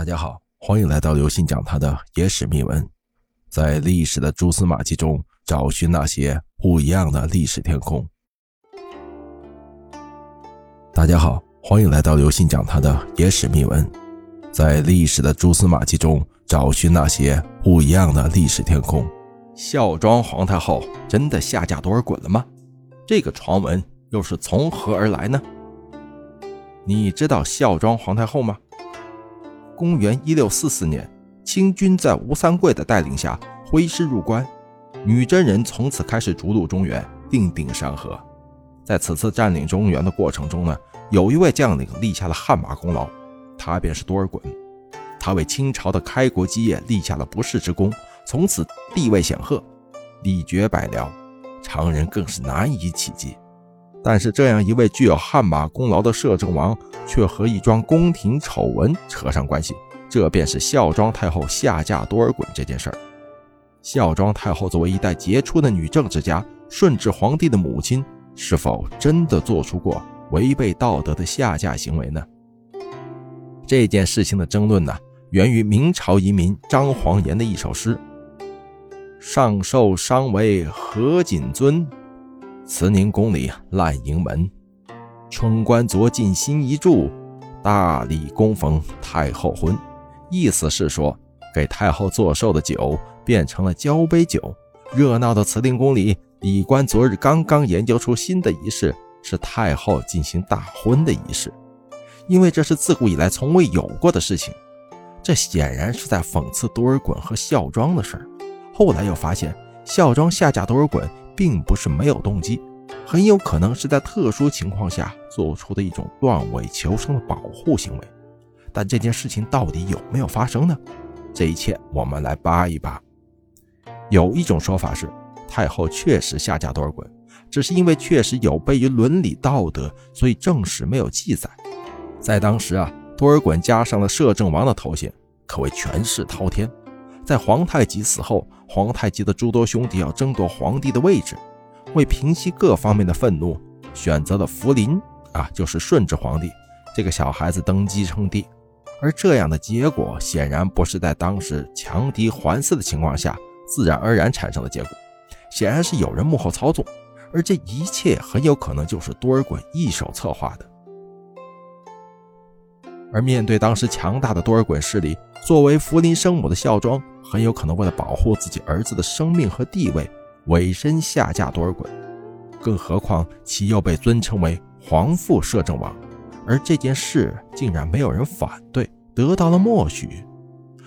大家好，欢迎来到刘信讲他的野史秘闻，在历史的蛛丝马迹中找寻那些不一样的历史天空。大家好，欢迎来到刘信讲他的野史秘闻，在历史的蛛丝马迹中找寻那些不一样的历史天空。孝庄皇太后真的下嫁多尔衮了吗？这个传闻又是从何而来呢？你知道孝庄皇太后吗？公元一六四四年，清军在吴三桂的带领下挥师入关，女真人从此开始逐鹿中原，定鼎山河。在此次占领中原的过程中呢，有一位将领立下了汗马功劳，他便是多尔衮。他为清朝的开国基业立下了不世之功，从此地位显赫，礼绝百僚，常人更是难以企及。但是，这样一位具有汗马功劳的摄政王。却和一桩宫廷丑闻扯上关系，这便是孝庄太后下嫁多尔衮这件事儿。孝庄太后作为一代杰出的女政治家，顺治皇帝的母亲，是否真的做出过违背道德的下嫁行为呢？这件事情的争论呢，源于明朝遗民张煌言的一首诗：“上寿伤为何锦尊，慈宁宫里烂营门。”春官昨进新衣住，大礼恭逢太后婚。意思是说，给太后做寿的酒变成了交杯酒。热闹的慈宁宫里，礼官昨日刚刚研究出新的仪式，是太后进行大婚的仪式。因为这是自古以来从未有过的事情，这显然是在讽刺多尔衮和孝庄的事儿。后来又发现，孝庄下嫁多尔衮并不是没有动机。很有可能是在特殊情况下做出的一种断尾求生的保护行为，但这件事情到底有没有发生呢？这一切我们来扒一扒。有一种说法是，太后确实下嫁多尔衮，只是因为确实有悖于伦理道德，所以正史没有记载。在当时啊，多尔衮加上了摄政王的头衔，可谓权势滔天。在皇太极死后，皇太极的诸多兄弟要争夺皇帝的位置。为平息各方面的愤怒，选择了福临啊，就是顺治皇帝这个小孩子登基称帝。而这样的结果显然不是在当时强敌环伺的情况下自然而然产生的结果，显然是有人幕后操纵，而这一切很有可能就是多尔衮一手策划的。而面对当时强大的多尔衮势力，作为福临生母的孝庄，很有可能为了保护自己儿子的生命和地位。委身下嫁多尔衮，更何况其又被尊称为皇父摄政王，而这件事竟然没有人反对，得到了默许。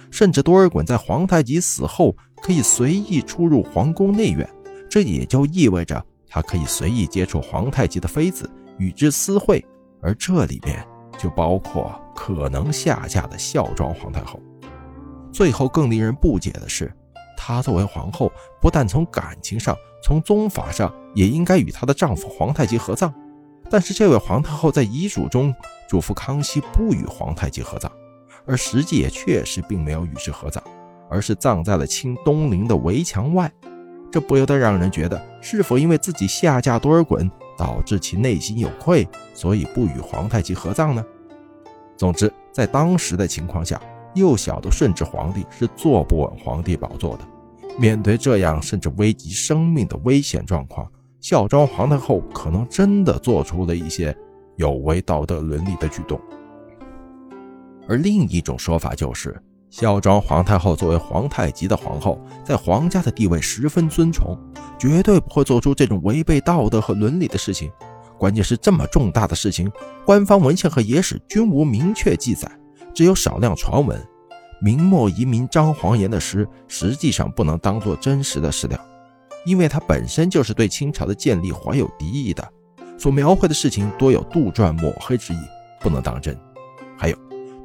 甚至多尔衮在皇太极死后可以随意出入皇宫内院，这也就意味着他可以随意接触皇太极的妃子，与之私会，而这里面就包括可能下嫁的孝庄皇太后。最后更令人不解的是。她作为皇后，不但从感情上，从宗法上也应该与她的丈夫皇太极合葬。但是这位皇太后在遗嘱中嘱咐康熙不与皇太极合葬，而实际也确实并没有与之合葬，而是葬在了清东陵的围墙外。这不由得让人觉得，是否因为自己下嫁多尔衮，导致其内心有愧，所以不与皇太极合葬呢？总之，在当时的情况下，幼小的顺治皇帝是坐不稳皇帝宝座的。面对这样甚至危及生命的危险状况，孝庄皇太后可能真的做出了一些有违道德伦理的举动。而另一种说法就是，孝庄皇太后作为皇太极的皇后，在皇家的地位十分尊崇，绝对不会做出这种违背道德和伦理的事情。关键是这么重大的事情，官方文献和野史均无明确记载，只有少量传闻。明末遗民张煌言的诗实际上不能当做真实的史料，因为他本身就是对清朝的建立怀有敌意的，所描绘的事情多有杜撰抹黑之意，不能当真。还有，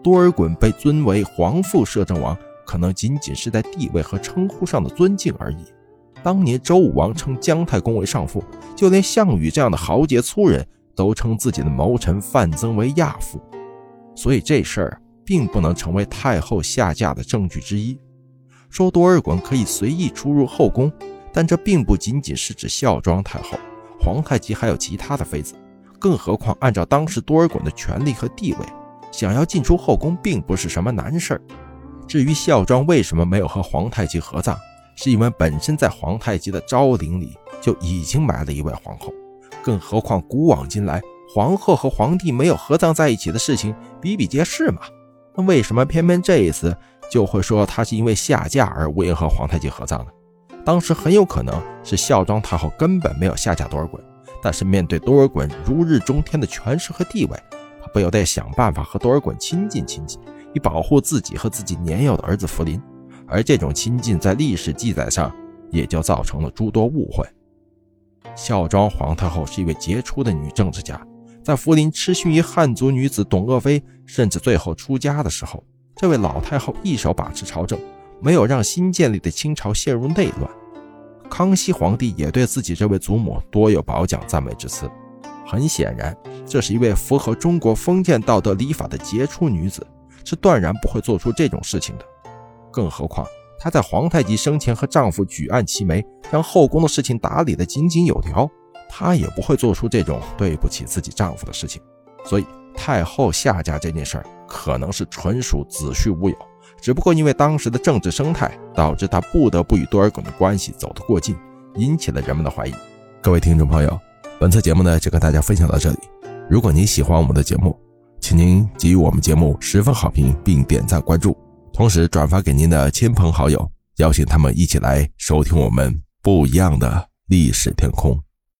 多尔衮被尊为皇父摄政王，可能仅仅是在地位和称呼上的尊敬而已。当年周武王称姜太公为上父，就连项羽这样的豪杰粗人都称自己的谋臣范增为亚父，所以这事儿。并不能成为太后下嫁的证据之一。说多尔衮可以随意出入后宫，但这并不仅仅是指孝庄太后，皇太极还有其他的妃子。更何况，按照当时多尔衮的权力和地位，想要进出后宫并不是什么难事儿。至于孝庄为什么没有和皇太极合葬，是因为本身在皇太极的昭陵里就已经埋了一位皇后，更何况古往今来皇后和皇帝没有合葬在一起的事情比比皆是嘛。那为什么偏偏这一次就会说他是因为下嫁而无缘和皇太极合葬呢？当时很有可能是孝庄太后根本没有下嫁多尔衮，但是面对多尔衮如日中天的权势和地位，她不由得想办法和多尔衮亲近亲近。以保护自己和自己年幼的儿子福临，而这种亲近在历史记载上也就造成了诸多误会。孝庄皇太后是一位杰出的女政治家，在福临痴心于汉族女子董鄂妃，甚至最后出家的时候，这位老太后一手把持朝政，没有让新建立的清朝陷入内乱。康熙皇帝也对自己这位祖母多有褒奖赞美之词。很显然，这是一位符合中国封建道德礼法的杰出女子。是断然不会做出这种事情的，更何况她在皇太极生前和丈夫举案齐眉，将后宫的事情打理得井井有条，她也不会做出这种对不起自己丈夫的事情。所以太后下嫁这件事儿可能是纯属子虚乌有，只不过因为当时的政治生态导致她不得不与多尔衮的关系走得过近，引起了人们的怀疑。各位听众朋友，本次节目呢就跟大家分享到这里。如果您喜欢我们的节目，请您给予我们节目十分好评，并点赞关注，同时转发给您的亲朋好友，邀请他们一起来收听我们不一样的历史天空。